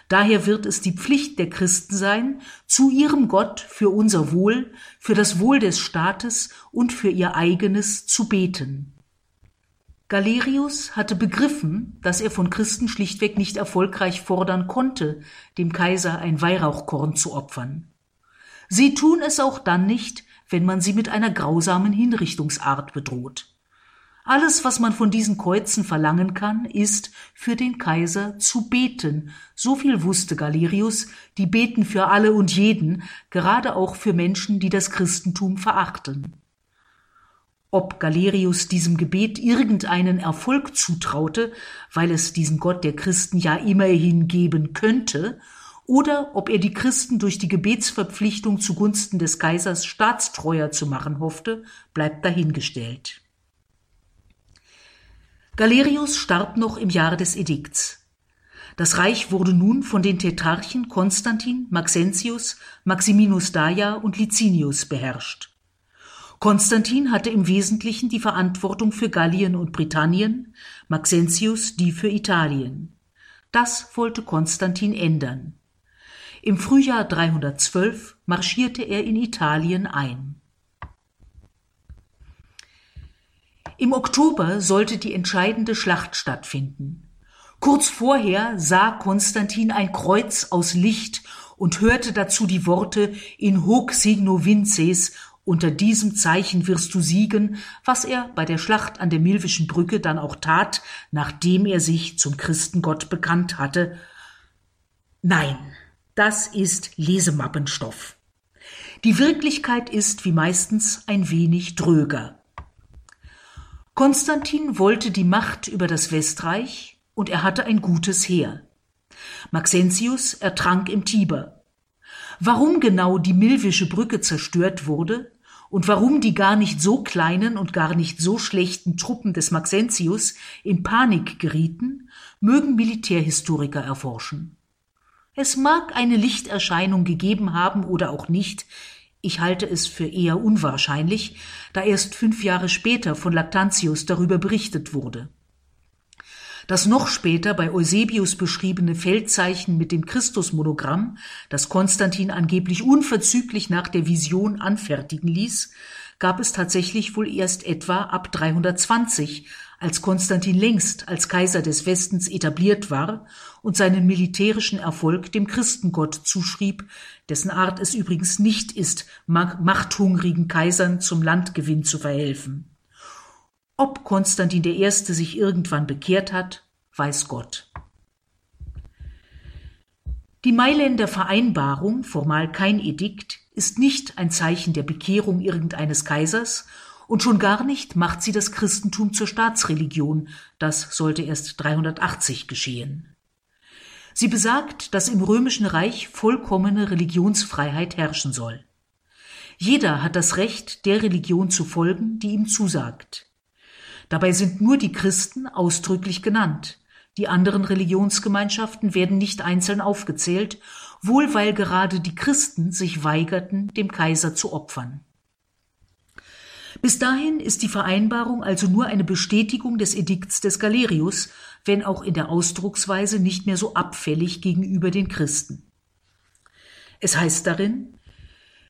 Daher wird es die Pflicht der Christen sein, zu ihrem Gott für unser Wohl, für das Wohl des Staates und für ihr eigenes zu beten. Galerius hatte begriffen, dass er von Christen schlichtweg nicht erfolgreich fordern konnte, dem Kaiser ein Weihrauchkorn zu opfern. Sie tun es auch dann nicht, wenn man sie mit einer grausamen Hinrichtungsart bedroht. Alles, was man von diesen Kreuzen verlangen kann, ist, für den Kaiser zu beten. So viel wusste Galerius, die beten für alle und jeden, gerade auch für Menschen, die das Christentum verachten. Ob Galerius diesem Gebet irgendeinen Erfolg zutraute, weil es diesen Gott der Christen ja immerhin geben könnte, oder ob er die Christen durch die Gebetsverpflichtung zugunsten des Kaisers staatstreuer zu machen hoffte, bleibt dahingestellt. Galerius starb noch im Jahre des Edikts. Das Reich wurde nun von den Tetrarchen Konstantin, Maxentius, Maximinus Daia und Licinius beherrscht. Konstantin hatte im Wesentlichen die Verantwortung für Gallien und Britannien, Maxentius die für Italien. Das wollte Konstantin ändern. Im Frühjahr 312 marschierte er in Italien ein. Im Oktober sollte die entscheidende Schlacht stattfinden. Kurz vorher sah Konstantin ein Kreuz aus Licht und hörte dazu die Worte in hoc signo vinces, unter diesem Zeichen wirst du siegen, was er bei der Schlacht an der Milvischen Brücke dann auch tat, nachdem er sich zum Christengott bekannt hatte. Nein, das ist Lesemappenstoff. Die Wirklichkeit ist wie meistens ein wenig dröger. Konstantin wollte die Macht über das Westreich und er hatte ein gutes Heer. Maxentius ertrank im Tiber. Warum genau die Milvische Brücke zerstört wurde und warum die gar nicht so kleinen und gar nicht so schlechten Truppen des Maxentius in Panik gerieten, mögen Militärhistoriker erforschen. Es mag eine Lichterscheinung gegeben haben oder auch nicht, ich halte es für eher unwahrscheinlich, da erst fünf Jahre später von Lactantius darüber berichtet wurde. Das noch später bei Eusebius beschriebene Feldzeichen mit dem Christusmonogramm, das Konstantin angeblich unverzüglich nach der Vision anfertigen ließ, gab es tatsächlich wohl erst etwa ab 320, als Konstantin längst als Kaiser des Westens etabliert war und seinen militärischen Erfolg dem Christengott zuschrieb, dessen Art es übrigens nicht ist, machthungrigen Kaisern zum Landgewinn zu verhelfen. Ob Konstantin I. sich irgendwann bekehrt hat, weiß Gott. Die Mailänder Vereinbarung, formal kein Edikt, ist nicht ein Zeichen der Bekehrung irgendeines Kaisers und schon gar nicht macht sie das Christentum zur Staatsreligion, das sollte erst 380 geschehen. Sie besagt, dass im römischen Reich vollkommene Religionsfreiheit herrschen soll. Jeder hat das Recht, der Religion zu folgen, die ihm zusagt. Dabei sind nur die Christen ausdrücklich genannt. Die anderen Religionsgemeinschaften werden nicht einzeln aufgezählt, wohl weil gerade die Christen sich weigerten, dem Kaiser zu opfern. Bis dahin ist die Vereinbarung also nur eine Bestätigung des Edikts des Galerius, wenn auch in der Ausdrucksweise nicht mehr so abfällig gegenüber den Christen. Es heißt darin,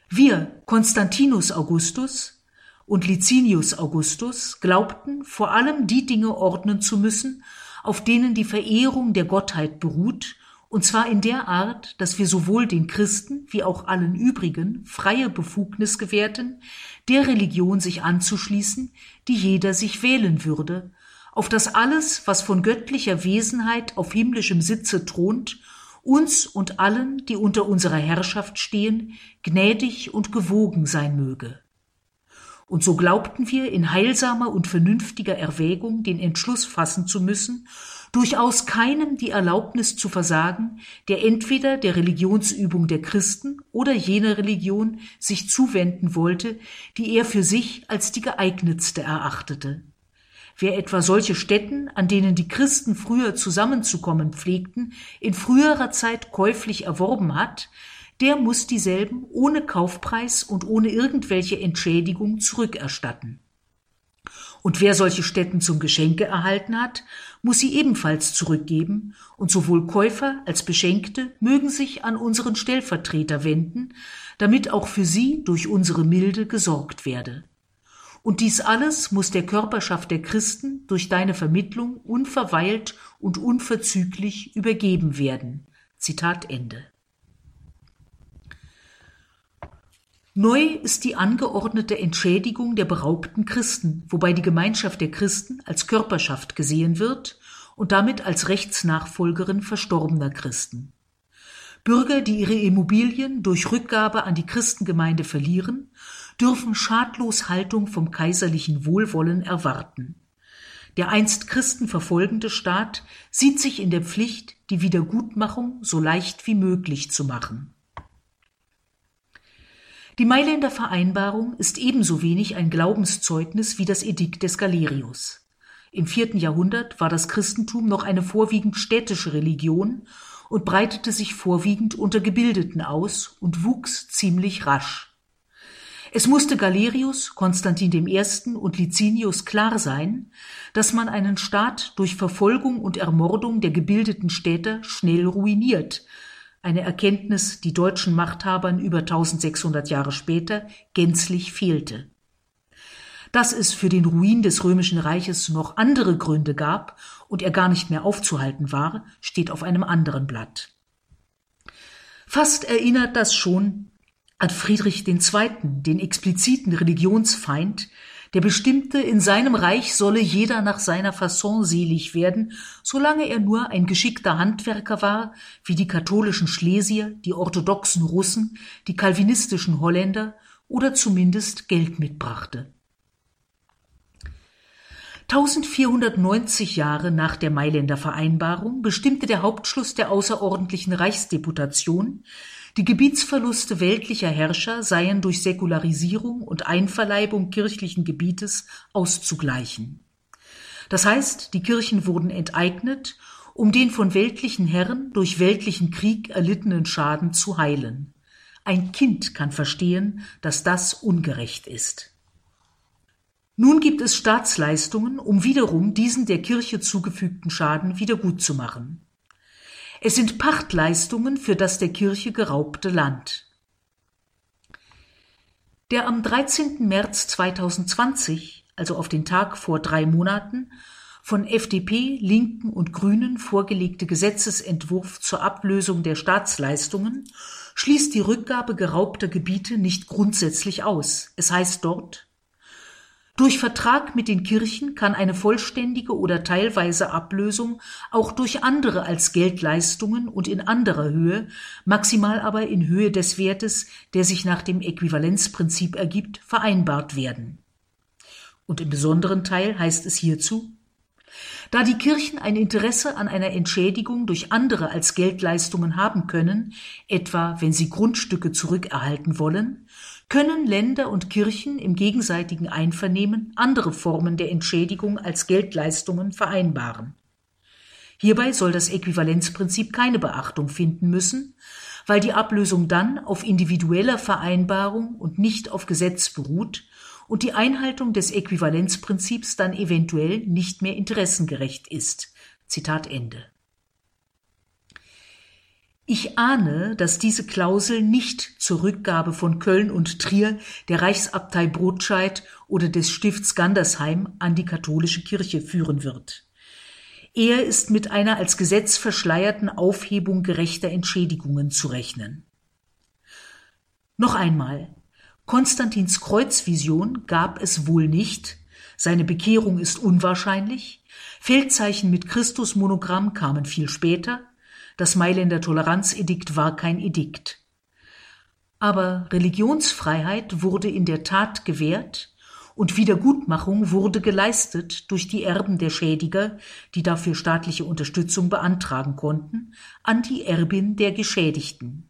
wir, Konstantinus Augustus, und Licinius Augustus glaubten, vor allem die Dinge ordnen zu müssen, auf denen die Verehrung der Gottheit beruht, und zwar in der Art, dass wir sowohl den Christen wie auch allen übrigen freie Befugnis gewährten, der Religion sich anzuschließen, die jeder sich wählen würde, auf das alles, was von göttlicher Wesenheit auf himmlischem Sitze thront, uns und allen, die unter unserer Herrschaft stehen, gnädig und gewogen sein möge. Und so glaubten wir in heilsamer und vernünftiger Erwägung den Entschluss fassen zu müssen, durchaus keinem die Erlaubnis zu versagen, der entweder der Religionsübung der Christen oder jener Religion sich zuwenden wollte, die er für sich als die geeignetste erachtete. Wer etwa solche Stätten, an denen die Christen früher zusammenzukommen pflegten, in früherer Zeit käuflich erworben hat, der muss dieselben ohne Kaufpreis und ohne irgendwelche Entschädigung zurückerstatten. Und wer solche Stätten zum Geschenke erhalten hat, muss sie ebenfalls zurückgeben, und sowohl Käufer als Beschenkte mögen sich an unseren Stellvertreter wenden, damit auch für sie durch unsere Milde gesorgt werde. Und dies alles muss der Körperschaft der Christen durch deine Vermittlung unverweilt und unverzüglich übergeben werden. Zitat Ende. Neu ist die angeordnete Entschädigung der beraubten Christen, wobei die Gemeinschaft der Christen als Körperschaft gesehen wird und damit als Rechtsnachfolgerin verstorbener Christen. Bürger, die ihre Immobilien durch Rückgabe an die Christengemeinde verlieren, dürfen schadlos Haltung vom kaiserlichen Wohlwollen erwarten. Der einst Christen verfolgende Staat sieht sich in der Pflicht, die Wiedergutmachung so leicht wie möglich zu machen. Die Mailänder Vereinbarung ist ebenso wenig ein Glaubenszeugnis wie das Edikt des Galerius. Im vierten Jahrhundert war das Christentum noch eine vorwiegend städtische Religion und breitete sich vorwiegend unter Gebildeten aus und wuchs ziemlich rasch. Es musste Galerius, Konstantin I. und Licinius klar sein, dass man einen Staat durch Verfolgung und Ermordung der gebildeten Städter schnell ruiniert, eine Erkenntnis, die deutschen Machthabern über 1600 Jahre später gänzlich fehlte. Dass es für den Ruin des römischen Reiches noch andere Gründe gab und er gar nicht mehr aufzuhalten war, steht auf einem anderen Blatt. Fast erinnert das schon an Friedrich II., den expliziten Religionsfeind, der bestimmte, in seinem Reich solle jeder nach seiner Fasson selig werden, solange er nur ein geschickter Handwerker war, wie die katholischen Schlesier, die orthodoxen Russen, die kalvinistischen Holländer oder zumindest Geld mitbrachte. 1490 Jahre nach der Mailänder Vereinbarung bestimmte der Hauptschluss der außerordentlichen Reichsdeputation, die Gebietsverluste weltlicher Herrscher seien durch Säkularisierung und Einverleibung kirchlichen Gebietes auszugleichen. Das heißt, die Kirchen wurden enteignet, um den von weltlichen Herren durch weltlichen Krieg erlittenen Schaden zu heilen. Ein Kind kann verstehen, dass das ungerecht ist. Nun gibt es Staatsleistungen, um wiederum diesen der Kirche zugefügten Schaden wiedergutzumachen. Es sind Pachtleistungen für das der Kirche geraubte Land. Der am 13. März 2020, also auf den Tag vor drei Monaten, von FDP, Linken und Grünen vorgelegte Gesetzesentwurf zur Ablösung der Staatsleistungen schließt die Rückgabe geraubter Gebiete nicht grundsätzlich aus. Es heißt dort, durch Vertrag mit den Kirchen kann eine vollständige oder teilweise Ablösung auch durch andere als Geldleistungen und in anderer Höhe, maximal aber in Höhe des Wertes, der sich nach dem Äquivalenzprinzip ergibt, vereinbart werden. Und im besonderen Teil heißt es hierzu da die Kirchen ein Interesse an einer Entschädigung durch andere als Geldleistungen haben können, etwa wenn sie Grundstücke zurückerhalten wollen, können Länder und Kirchen im gegenseitigen Einvernehmen andere Formen der Entschädigung als Geldleistungen vereinbaren. Hierbei soll das Äquivalenzprinzip keine Beachtung finden müssen, weil die Ablösung dann auf individueller Vereinbarung und nicht auf Gesetz beruht und die Einhaltung des Äquivalenzprinzips dann eventuell nicht mehr interessengerecht ist. Zitat Ende. Ich ahne, dass diese Klausel nicht zur Rückgabe von Köln und Trier, der Reichsabtei Brotscheid oder des Stifts Gandersheim an die katholische Kirche führen wird. Eher ist mit einer als Gesetz verschleierten Aufhebung gerechter Entschädigungen zu rechnen. Noch einmal. Konstantins Kreuzvision gab es wohl nicht, seine Bekehrung ist unwahrscheinlich, Feldzeichen mit Christusmonogramm kamen viel später, das Mailänder Toleranzedikt war kein Edikt. Aber Religionsfreiheit wurde in der Tat gewährt und Wiedergutmachung wurde geleistet durch die Erben der Schädiger, die dafür staatliche Unterstützung beantragen konnten, an die Erbin der Geschädigten.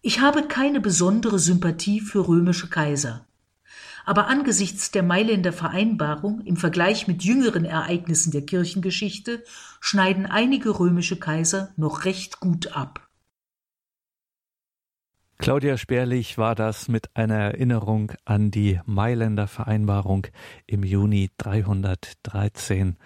Ich habe keine besondere Sympathie für römische Kaiser aber angesichts der Mailänder Vereinbarung im Vergleich mit jüngeren Ereignissen der Kirchengeschichte schneiden einige römische Kaiser noch recht gut ab. Claudia Sperlich war das mit einer Erinnerung an die Mailänder Vereinbarung im Juni 313.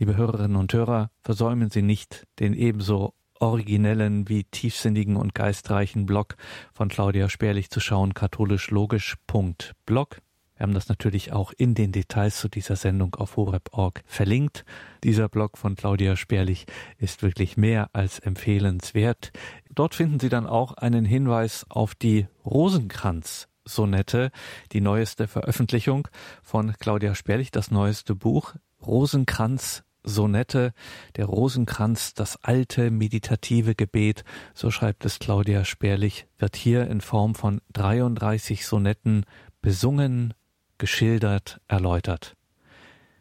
Liebe Hörerinnen und Hörer, versäumen Sie nicht, den ebenso originellen wie tiefsinnigen und geistreichen Blog von Claudia Sperlich zu schauen, katholischlogisch.blog. Wir haben das natürlich auch in den Details zu dieser Sendung auf horeb.org verlinkt. Dieser Blog von Claudia Sperlich ist wirklich mehr als empfehlenswert. Dort finden Sie dann auch einen Hinweis auf die Rosenkranz Sonette, die neueste Veröffentlichung von Claudia Sperlich, das neueste Buch Rosenkranz Sonette, der Rosenkranz, das alte meditative Gebet, so schreibt es Claudia Sperlich, wird hier in Form von 33 Sonetten besungen, geschildert, erläutert.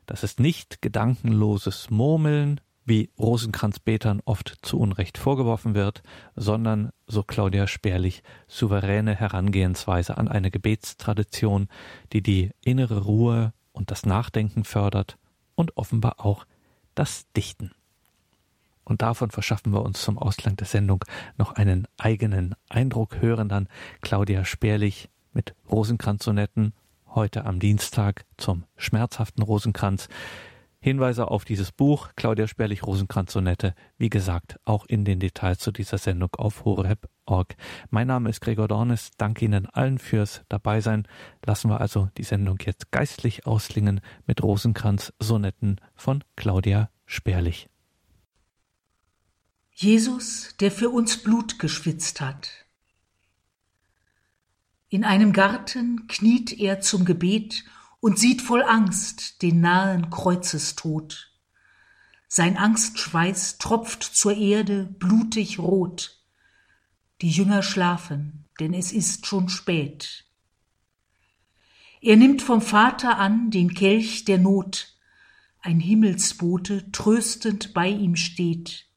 Das ist nicht gedankenloses Murmeln, wie Rosenkranzbetern oft zu Unrecht vorgeworfen wird, sondern, so Claudia Sperlich, souveräne Herangehensweise an eine Gebetstradition, die die innere Ruhe und das Nachdenken fördert und offenbar auch das Dichten. Und davon verschaffen wir uns zum Ausgang der Sendung noch einen eigenen Eindruck, hören dann Claudia Sperlich mit Rosenkranzsonetten heute am Dienstag zum schmerzhaften Rosenkranz. Hinweise auf dieses Buch Claudia Sperlich Rosenkranz Sonette, wie gesagt, auch in den Details zu dieser Sendung auf horeb.org. Mein Name ist Gregor Dornes, danke Ihnen allen fürs Dabeisein. Lassen wir also die Sendung jetzt geistlich auslingen mit Rosenkranz Sonetten von Claudia Sperlich. Jesus, der für uns Blut geschwitzt hat, In einem Garten kniet er zum Gebet und sieht voll Angst den nahen Kreuzestod. Sein Angstschweiß tropft zur Erde blutig rot. Die Jünger schlafen, denn es ist schon spät. Er nimmt vom Vater an den Kelch der Not, ein Himmelsbote tröstend bei ihm steht.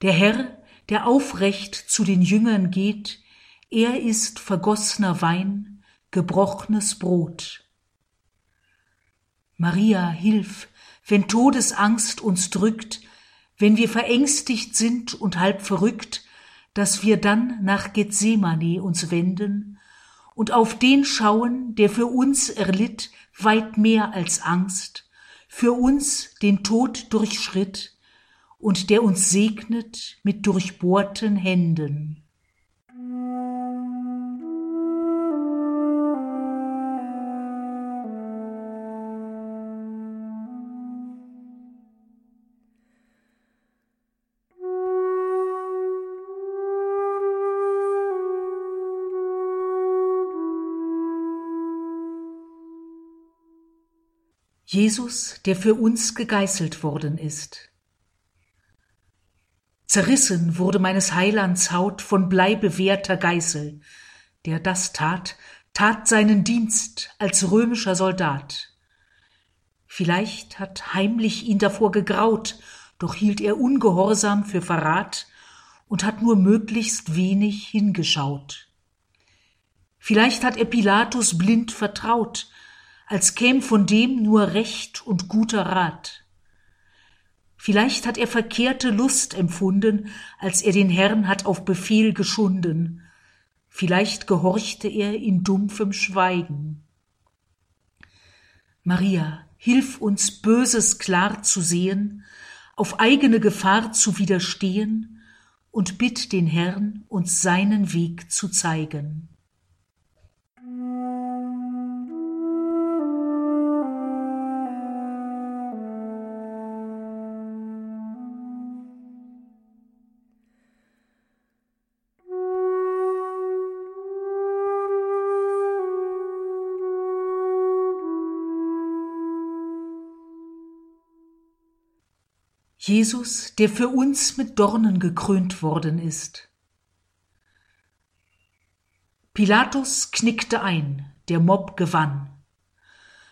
Der Herr, der aufrecht zu den Jüngern geht, er ist vergossner Wein, gebrochnes Brot. Maria, hilf, wenn Todesangst uns drückt, wenn wir verängstigt sind und halb verrückt, dass wir dann nach Gethsemane uns wenden und auf den schauen, der für uns erlitt weit mehr als Angst, für uns den Tod durchschritt und der uns segnet mit durchbohrten Händen. Jesus, der für uns gegeißelt worden ist. Zerrissen wurde meines Heilands Haut von bleibewehrter Geißel. Der das tat, tat seinen Dienst als römischer Soldat. Vielleicht hat heimlich ihn davor gegraut, doch hielt er ungehorsam für Verrat und hat nur möglichst wenig hingeschaut. Vielleicht hat er Pilatus blind vertraut, als käm von dem nur Recht und guter Rat. Vielleicht hat er verkehrte Lust empfunden, als er den Herrn hat auf Befehl geschunden. Vielleicht gehorchte er in dumpfem Schweigen. Maria, hilf uns Böses klar zu sehen, auf eigene Gefahr zu widerstehen und bitt den Herrn, uns seinen Weg zu zeigen. Jesus, der für uns mit Dornen gekrönt worden ist. Pilatus knickte ein, der Mob gewann.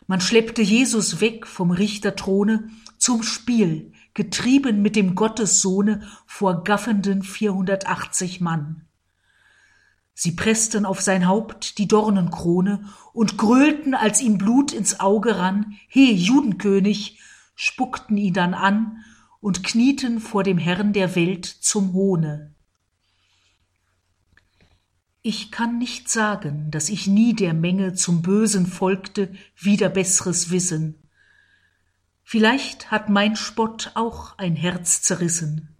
Man schleppte Jesus weg vom Richterthrone zum Spiel, getrieben mit dem Gottessohne vor gaffenden 480 Mann. Sie pressten auf sein Haupt die Dornenkrone und grölten, als ihm Blut ins Auge rann, he, Judenkönig, spuckten ihn dann an und knieten vor dem Herrn der Welt zum Hohne. Ich kann nicht sagen, dass ich nie der Menge zum Bösen folgte, wider besseres Wissen. Vielleicht hat mein Spott auch ein Herz zerrissen.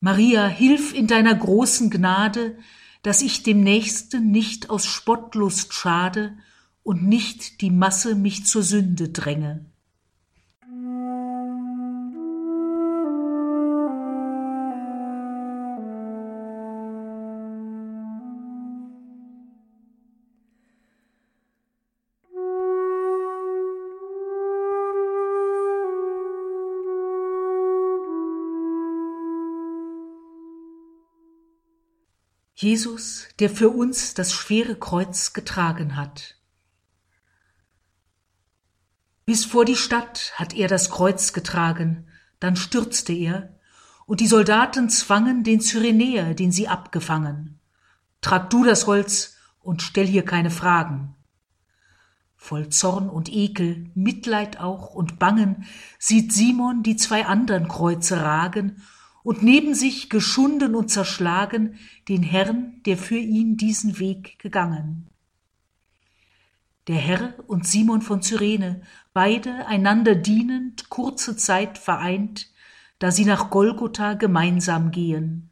Maria, hilf in deiner großen Gnade, dass ich dem Nächsten nicht aus Spottlust schade und nicht die Masse mich zur Sünde dränge. Jesus, der für uns das schwere Kreuz getragen hat. Bis vor die Stadt hat er das Kreuz getragen, dann stürzte er, und die Soldaten zwangen den Cyrenäer, den sie abgefangen. Trag du das Holz und stell hier keine Fragen. Voll Zorn und Ekel, Mitleid auch und Bangen sieht Simon die zwei andern Kreuze ragen und neben sich geschunden und zerschlagen den Herrn, der für ihn diesen Weg gegangen. Der Herr und Simon von Cyrene, beide einander dienend, kurze Zeit vereint, da sie nach Golgotha gemeinsam gehen.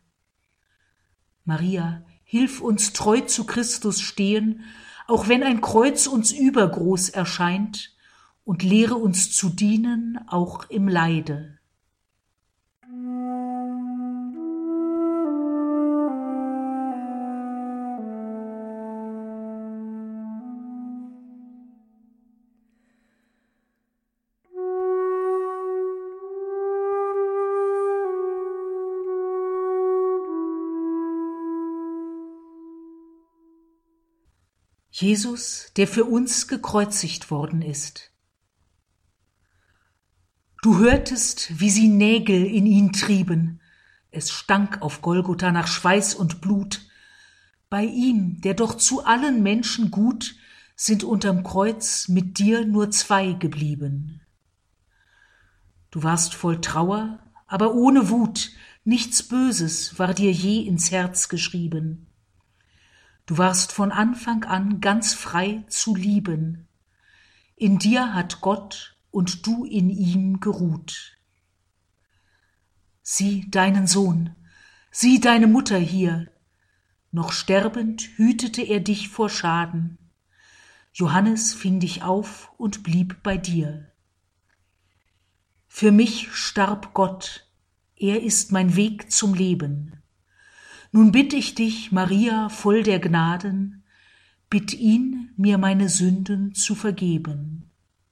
Maria, hilf uns treu zu Christus stehen, auch wenn ein Kreuz uns übergroß erscheint, und lehre uns zu dienen, auch im Leide. Jesus, der für uns gekreuzigt worden ist. Du hörtest, wie sie Nägel in ihn trieben. Es stank auf Golgotha nach Schweiß und Blut. Bei ihm, der doch zu allen Menschen gut, sind unterm Kreuz mit dir nur zwei geblieben. Du warst voll Trauer, aber ohne Wut, nichts Böses war dir je ins Herz geschrieben. Du warst von Anfang an ganz frei zu lieben. In dir hat Gott und du in ihm geruht. Sieh deinen Sohn, sieh deine Mutter hier, noch sterbend hütete er dich vor Schaden. Johannes fing dich auf und blieb bei dir. Für mich starb Gott, er ist mein Weg zum Leben. Nun bitt ich dich, Maria, voll der Gnaden, bitt ihn, mir meine Sünden zu vergeben.